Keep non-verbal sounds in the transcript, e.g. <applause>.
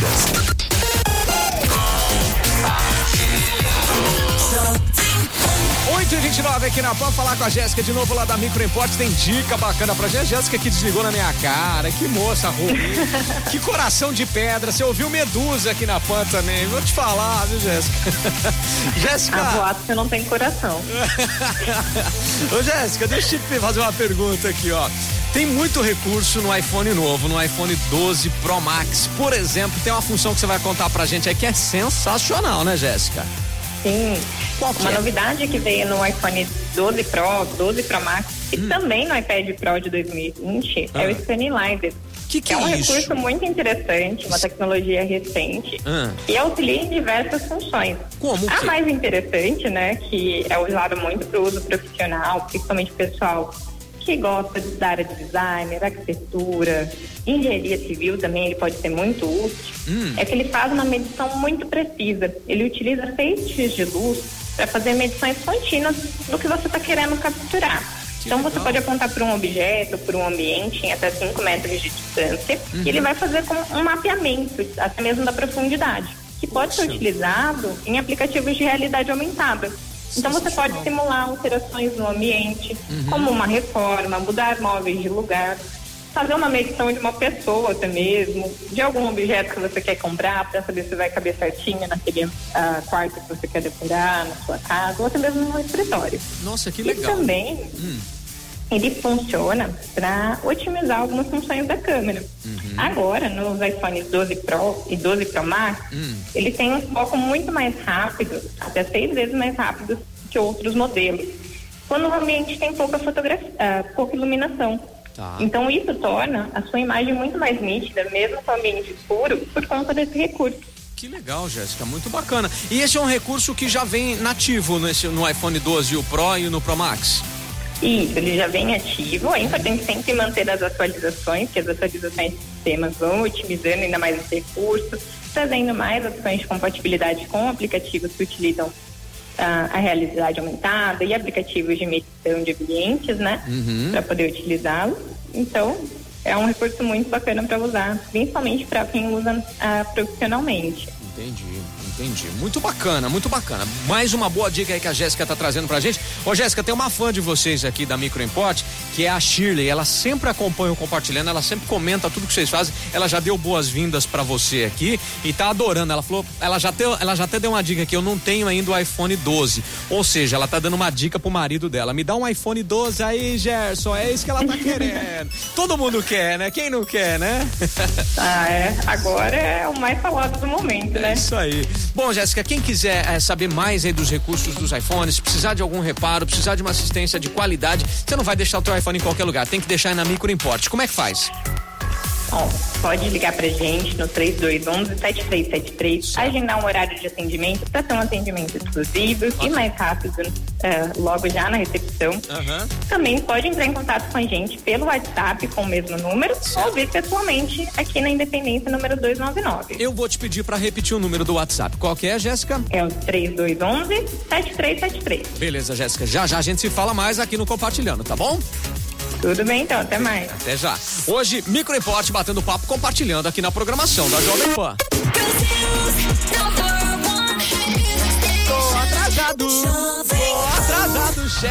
Unidos. 8h29 aqui na PAN, falar com a Jéssica de novo lá da Micro Import. Tem dica bacana pra gente. Jéssica que desligou na minha cara. Que moça ruim. <laughs> que coração de pedra. Você ouviu Medusa aqui na PAN também. Vou te falar, viu, Jéssica? <laughs> Jéssica. A boato você não tem coração. <laughs> Ô, Jéssica, deixa eu te fazer uma pergunta aqui, ó. Tem muito recurso no iPhone novo, no iPhone 12 Pro Max. Por exemplo, tem uma função que você vai contar pra gente aí que é sensacional, né, Jéssica? Sim. Uma é? novidade que veio no iPhone 12 Pro, 12 Pro Max e Hum. também no iPad Pro de 2020 é Ah. o Scanlizer. Que que é um é isso? recurso muito interessante, uma tecnologia recente Ah. e auxilia em diversas funções. Como A que? mais interessante, né, que é usado muito para uso profissional, principalmente pessoal que gosta da área de designer, arquitetura, engenharia civil também, ele pode ser muito útil, Hum. é que ele faz uma medição muito precisa. Ele utiliza feixes de luz para fazer medições contínuas do que você está querendo capturar. Que então você pode apontar para um objeto, para um ambiente em até 5 metros de distância Uhum. e ele vai fazer com um mapeamento, até mesmo da profundidade, que pode ser Poxa. utilizado em aplicativos de realidade aumentada. Então você pode simular alterações no ambiente, Uhum. como uma reforma, mudar móveis de lugar, fazer uma medição de uma pessoa até mesmo, de algum objeto que você quer comprar para saber se vai caber certinho naquele ah, quarto que você quer decorar, na sua casa, ou até mesmo no escritório. Nossa, que E legal. também Hum. Ele funciona para otimizar algumas funções da câmera. Uhum. Agora, nos iPhones 12 Pro e 12 Pro Max, Hum. ele tem um foco muito mais rápido, até seis vezes mais rápido que outros modelos, quando o ambiente tem pouca fotografia, ah, pouca iluminação. Tá. Então isso torna a sua imagem muito mais nítida, mesmo com o ambiente escuro, por conta desse recurso. Que legal, Jéssica, muito bacana. E esse é um recurso que já vem nativo nesse, no iPhone 12, o Pro e no Pro Max. Isso, ele já vem ativo. É importante sempre manter as atualizações, que as atualizações de sistemas vão otimizando ainda mais esse recurso, trazendo mais opções de compatibilidade com aplicativos que utilizam ah, a realidade aumentada e aplicativos de medição de ambientes, né? Uhum. Para poder utilizá-lo. Então, é um recurso muito bacana para usar, principalmente para quem usa ah, profissionalmente. Entendi, entendi. Muito bacana, muito bacana. Mais uma boa dica aí que a Jéssica tá trazendo pra gente. Ô, Jéssica, tem uma fã de vocês aqui da Micro Import, que é a Shirley. Ela sempre acompanha o compartilhando, ela sempre comenta tudo que vocês fazem. Ela já deu boas-vindas pra você aqui e tá adorando. Ela falou, ela já, deu, ela já até deu uma dica aqui, eu não tenho ainda o iPhone 12. Ou seja, ela tá dando uma dica pro marido dela. Me dá um iPhone 12 aí, Gerson. É isso que ela tá <laughs> querendo. Todo mundo quer, né? Quem não quer, né? <laughs> Ah, é. Agora é o mais falado do momento, É né? isso aí. Bom, Jéssica, quem quiser eh, saber mais aí dos recursos dos iPhones, precisar de algum reparo, precisar de uma assistência de qualidade, você não vai deixar o teu iPhone em qualquer lugar, tem que deixar na Micro Import. Como é que faz? Pode ligar pra gente no 3211-7373, agendar um horário de atendimento para ter um atendimento exclusivo e mais rápido eh, logo já na recepção. Aham. Também pode entrar em contato com a gente pelo WhatsApp com o mesmo número ou vir pessoalmente aqui na Independência número 299. Eu vou te pedir pra repetir o número do WhatsApp. Qual que é, Jéssica? É o 3211-7373. Beleza, Jéssica. Já já a gente se fala mais aqui no Compartilhando, tá bom? Tudo bem então, até mais. Até já. Hoje, Micro Import batendo papo, compartilhando aqui na programação da Jovem Pan. Tô atrasado. Tô atrasado, chefe.